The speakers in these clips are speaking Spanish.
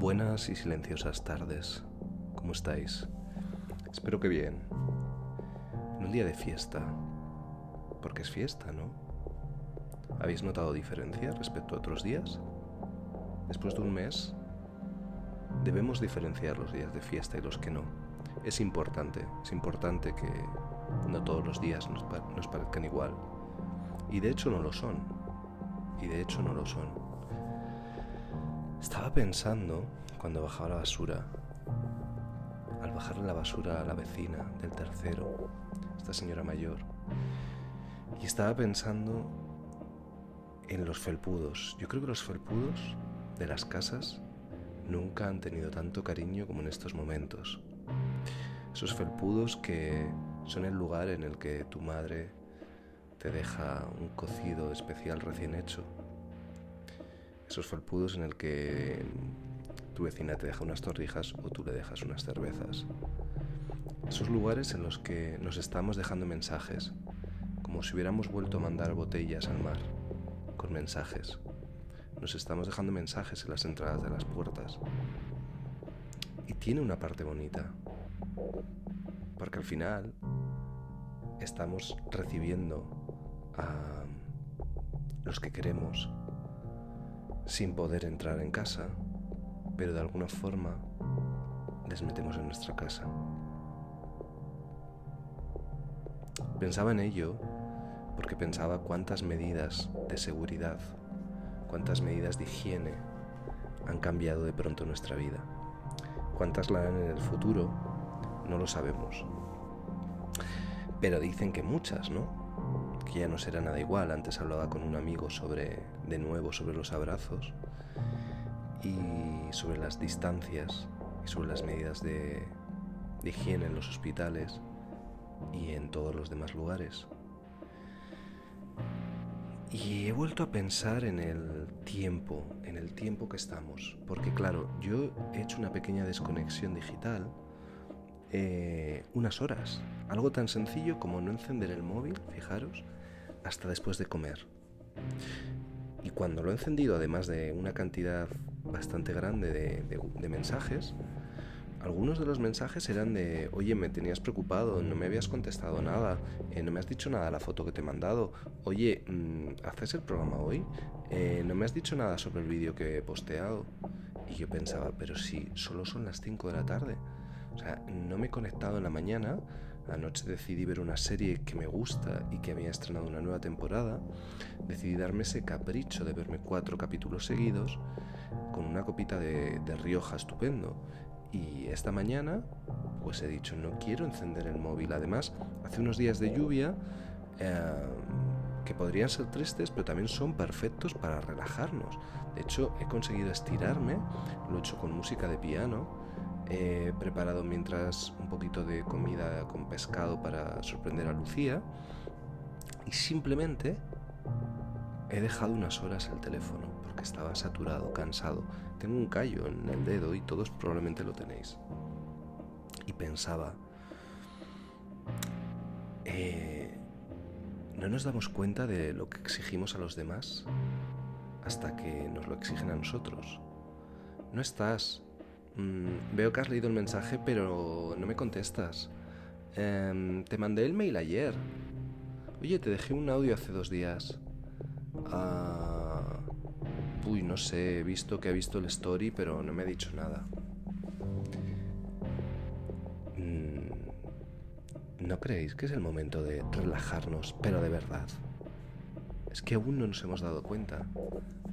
Buenas y silenciosas tardes. ¿Cómo estáis? Espero que bien. En un día de fiesta. Porque es fiesta, ¿no? ¿Habéis notado diferencia respecto a otros días? Después de un mes, debemos diferenciar los días de fiesta y los que no. Es importante, es importante que no todos los días nos, nos parezcan igual. Y de hecho no lo son. Y de hecho no lo son. Estaba pensando, cuando bajaba la basura, al bajarle la basura a la vecina del tercero, esta señora mayor, y estaba pensando en los felpudos. Yo creo que los felpudos de las casas nunca han tenido tanto cariño como en estos momentos. Esos felpudos que son el lugar en el que tu madre te deja un cocido especial recién hecho esos felpudos en el que tu vecina te deja unas torrijas o tú le dejas unas cervezas. Esos lugares en los que nos estamos dejando mensajes, como si hubiéramos vuelto a mandar botellas al mar, con mensajes. Nos estamos dejando mensajes en las entradas de las puertas. Y tiene una parte bonita, porque al final estamos recibiendo a los que queremos sin poder entrar en casa, pero de alguna forma les metemos en nuestra casa. Pensaba en ello porque pensaba cuántas medidas de seguridad, cuántas medidas de higiene han cambiado de pronto nuestra vida. ¿Cuántas la harán en el futuro? No lo sabemos. Pero dicen que muchas, ¿no? Que ya no será nada igual. Antes hablaba con un amigo sobre, de nuevo, sobre los abrazos y sobre las distancias y sobre las medidas de, higiene en los hospitales y en todos los demás lugares. Y he vuelto a pensar en el tiempo, en el tiempo que estamos, porque claro, yo he hecho una pequeña desconexión digital, eh, unas horas, algo tan sencillo como no encender el móvil, fijaros, hasta después de comer. Y cuando lo he encendido, además de una cantidad bastante grande de, mensajes, algunos de los mensajes eran de, oye, me tenías preocupado, no me habías contestado nada, eh, no me has dicho nada de la foto que te he mandado, oye, mm, ¿haces el programa hoy? Eh, no me has dicho nada sobre el vídeo que he posteado. Y yo pensaba, pero si solo son las 5 de la tarde. O sea, no me he conectado en la mañana, Anoche decidí ver una serie que me gusta y que había estrenado una nueva temporada. Decidí darme ese capricho de verme cuatro capítulos seguidos con una copita de, Rioja estupendo. Y esta mañana, pues he dicho, no quiero encender el móvil. Además, hace unos días de lluvia eh, que podrían ser tristes, pero también son perfectos para relajarnos. De hecho, he conseguido estirarme, lo he hecho con música de piano He preparado mientras un poquito de comida con pescado para sorprender a Lucía. Y simplemente he dejado unas horas el teléfono porque estaba saturado, cansado. Tengo un callo en el dedo y todos probablemente lo tenéis. Y pensaba, eh, no nos damos cuenta de lo que exigimos a los demás hasta que nos lo exigen a nosotros. No estás Mm, veo que has leído el mensaje, pero no me contestas. Em, te mandé el mail ayer. Oye, te dejé un audio hace dos días. Ah, uy, no sé, he visto que ha visto el story, pero no me ha dicho nada. Mm, ¿No creéis que es el momento de relajarnos, pero de verdad? Es que aún no nos hemos dado cuenta.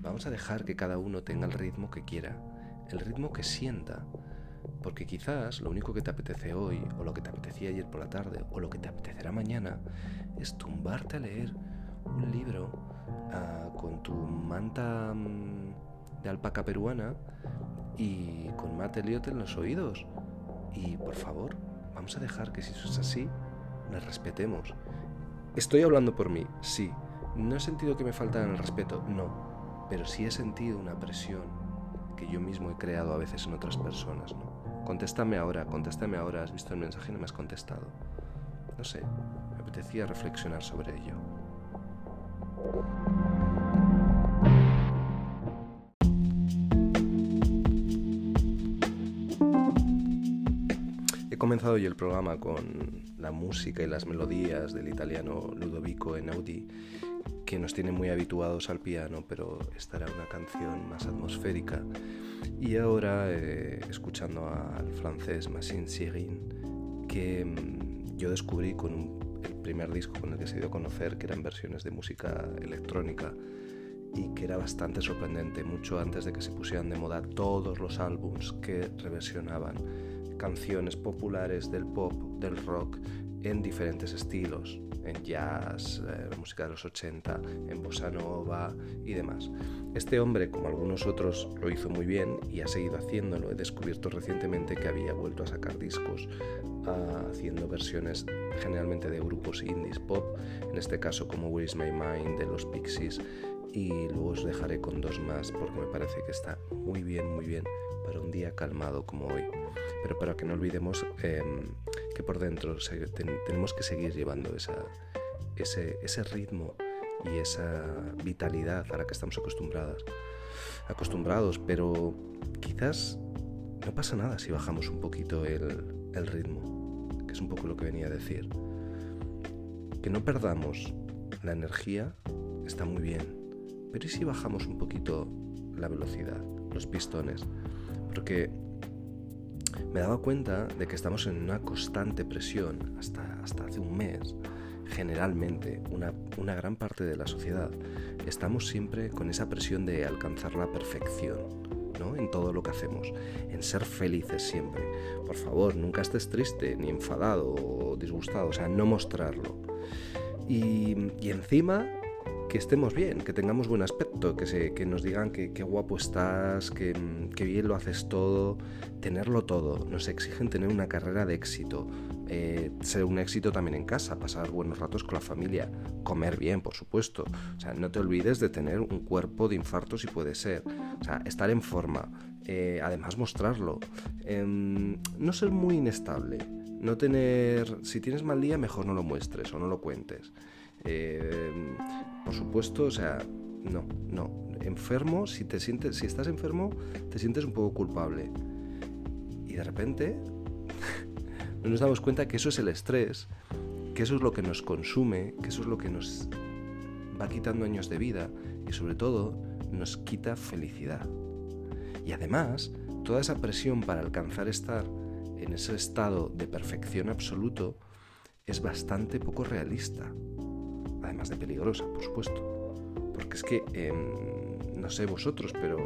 Vamos a dejar que cada uno tenga el ritmo que quiera el ritmo que sienta. Porque quizás lo único que te apetece hoy, o lo que te apetecía ayer por la tarde, o lo que te apetecerá mañana, es tumbarte a leer un libro ah, con tu manta mm, de alpaca peruana y con Matt Elliot en los oídos. Y por favor, vamos a dejar que si eso es así, nos respetemos. Estoy hablando por mí, sí. No he sentido que me faltan el respeto, no. Pero sí he sentido una presión que yo mismo he creado a veces en otras personas, ¿no? Contéstame ahora, contéstame ahora, has visto el mensaje y no me has contestado. No sé, me apetecía reflexionar sobre ello. He comenzado hoy el programa con la música y las melodías del italiano Ludovico Einaudi, que nos tiene muy habituados al piano, pero esta era una canción más atmosférica. Y ahora, eh, escuchando al francés Massine Sirin, que mm, yo descubrí con el primer disco con el que se dio a conocer, que eran versiones de música electrónica y que era bastante sorprendente, mucho antes de que se pusieran de moda todos los álbums que reversionaban canciones populares del pop, del rock, en diferentes estilos, en jazz, eh, música de los 80, en bossa nova y demás. Este hombre, como algunos otros, lo hizo muy bien y ha seguido haciéndolo. He descubierto recientemente que había vuelto a sacar discos ah, haciendo versiones generalmente de grupos indies pop, en este caso como Where Is My Mind de los Pixies, y luego os dejaré con dos más porque me parece que está muy bien, muy bien para un día calmado como hoy. Pero para que no olvidemos em, que por dentro tenemos que seguir llevando esa, ese, ese ritmo y esa vitalidad a la que estamos acostumbradas, acostumbrados, pero quizás no pasa nada si bajamos un poquito el, el ritmo, que es un poco lo que venía a decir. Que no perdamos la energía está muy bien, pero ¿y si bajamos un poquito la velocidad, los pistones? Porque me daba cuenta de que estamos en una constante presión hasta, hasta hace un mes. Generalmente, una, una gran parte de la sociedad, estamos siempre con esa presión de alcanzar la perfección, ¿no? en todo lo que hacemos, en ser felices siempre. Por favor, nunca estés triste, ni enfadado o disgustado, o sea, no mostrarlo. Y, y encima que estemos bien, que tengamos buen aspecto, que, se, que nos digan que, guapo estás, que, que, bien lo haces todo, tenerlo todo. Nos exigen tener una carrera de éxito, eh, ser un éxito también en casa, pasar buenos ratos con la familia, comer bien, por supuesto. O sea, no te olvides de tener un cuerpo de infarto si puede ser. O sea, estar en forma, eh, además mostrarlo. Em, no ser muy inestable. No tener, si tienes mal día, mejor no lo muestres o no lo cuentes. Eh, por supuesto, o sea, no, no. Enfermo, si te sientes, si estás enfermo, te sientes un poco culpable. Y de repente no nos damos cuenta que eso es el estrés, que eso es lo que nos consume, que eso es lo que nos va quitando años de vida y sobre todo nos quita felicidad. Y además, toda esa presión para alcanzar estar en ese estado de perfección absoluto es bastante poco realista además de peligrosa, por supuesto. Porque es que, em, no sé vosotros, pero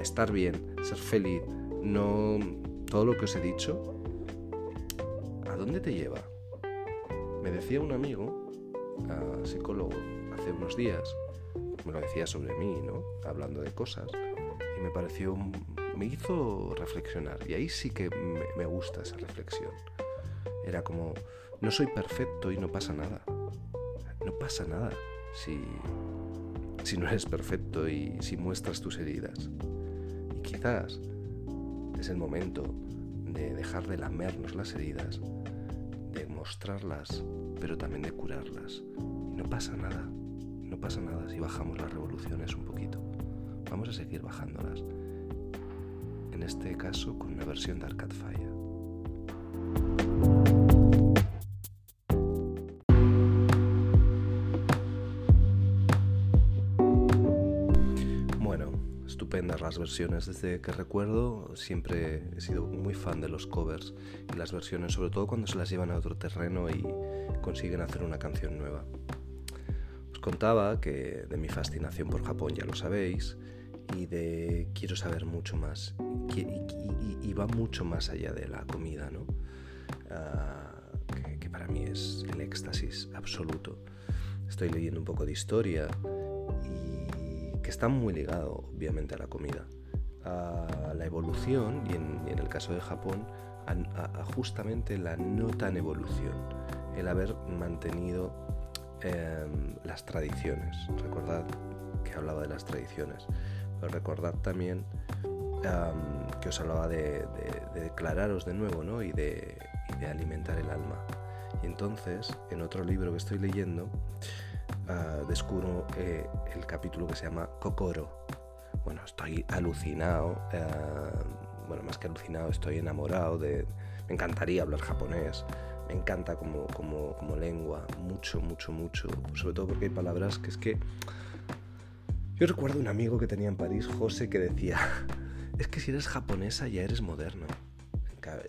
estar bien, ser feliz, no todo lo que os he dicho, ¿a dónde te lleva? Me decía un amigo, psicólogo, hace unos días, me lo decía sobre mí, ¿no? Hablando de cosas, y me pareció, me hizo reflexionar, y ahí sí que me gusta esa reflexión. Era como, no soy perfecto y no pasa nada no pasa nada si, si no eres perfecto y si muestras tus heridas. Y quizás es el momento de dejar de lamernos las heridas, de mostrarlas, pero también de curarlas. Y no pasa nada, no pasa nada si bajamos las revoluciones un poquito. Vamos a seguir bajándolas. Este caso con una versión de Arcade Fire. las versiones. Desde que recuerdo siempre he sido muy fan de los covers y las versiones, sobre todo cuando se las llevan a otro terreno y consiguen hacer una canción nueva. Os contaba que de mi fascinación por Japón ya lo sabéis y de quiero saber mucho más y, va mucho más allá de la comida, ¿no? Ah, que, que para mí es el éxtasis absoluto. Estoy leyendo un poco de historia que está muy ligado obviamente a la comida, a la evolución y en, el caso de Japón a, justamente la no tan evolución, el haber mantenido em, las tradiciones. Recordad que hablaba de las tradiciones, recordad también que os hablaba de, declararos de nuevo ¿no? y, de, alimentar el alma. Y entonces, en otro libro que estoy leyendo, Ah, descubro eh, el capítulo que se llama Kokoro. Bueno, estoy alucinado. Bueno, más que alucinado, estoy enamorado de... Me encantaría hablar japonés, me encanta como, como, como lengua, mucho, mucho, mucho, sobre todo porque hay palabras que es que... Yo recuerdo un amigo que tenía en París, José, que decía, es que si eres japonesa ya eres moderno.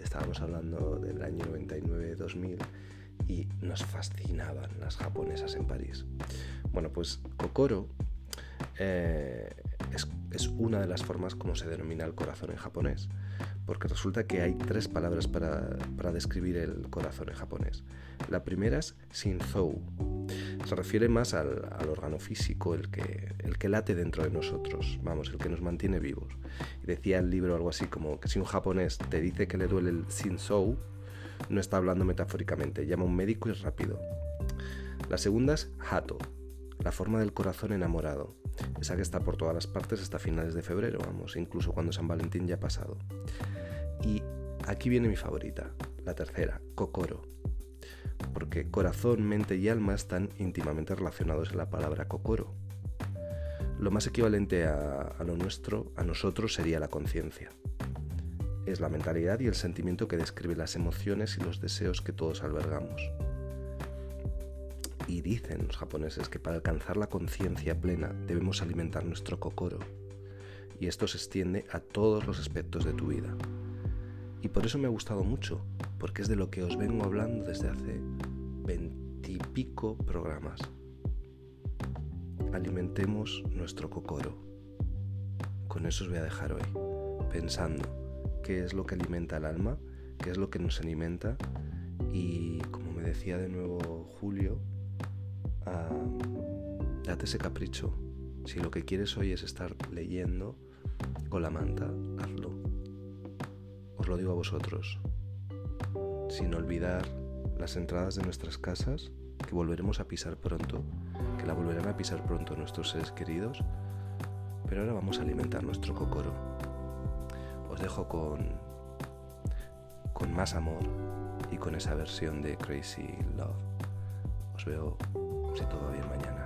Estábamos hablando del año 99-2000 y nos fascinaban las japonesas en París. Bueno, pues Kokoro eh, es, una de las formas como se denomina el corazón en japonés, porque resulta que hay tres palabras para, describir el corazón en japonés. La primera es Shinzou, se refiere más al, órgano físico, el que, el que late dentro de nosotros, vamos, el que nos mantiene vivos. Decía el libro algo así como que si un japonés te dice que le duele el Shinzou, no está hablando metafóricamente, llama a un médico y rápido. La segunda es Hato, la forma del corazón enamorado, esa que está por todas las partes hasta finales de febrero, vamos, incluso cuando San Valentín ya ha pasado. Y aquí viene mi favorita, la tercera, Kokoro, porque corazón, mente y alma están íntimamente relacionados en la palabra Kokoro. Lo más equivalente a, lo nuestro, a nosotros, sería la conciencia es la mentalidad y el sentimiento que describe las emociones y los deseos que todos albergamos. Y dicen los japoneses que para alcanzar la conciencia plena debemos alimentar nuestro kokoro. Y esto se extiende a todos los aspectos de tu vida. Y por eso me ha gustado mucho, porque es de lo que os vengo hablando desde hace veintipico programas. Alimentemos nuestro kokoro. Con eso os voy a dejar hoy, pensando qué es lo que alimenta el alma, qué es lo que nos alimenta y como me decía de nuevo Julio, date ese capricho. Si lo que quieres hoy es estar leyendo con la manta, hazlo. Os lo digo a vosotros, sin olvidar las entradas de nuestras casas que volveremos a pisar pronto, que la volverán a pisar pronto nuestros seres queridos, pero ahora vamos a alimentar nuestro cocoro os dejo con, con más amor y con esa versión de Crazy Love. Os veo, si todo bien, mañana.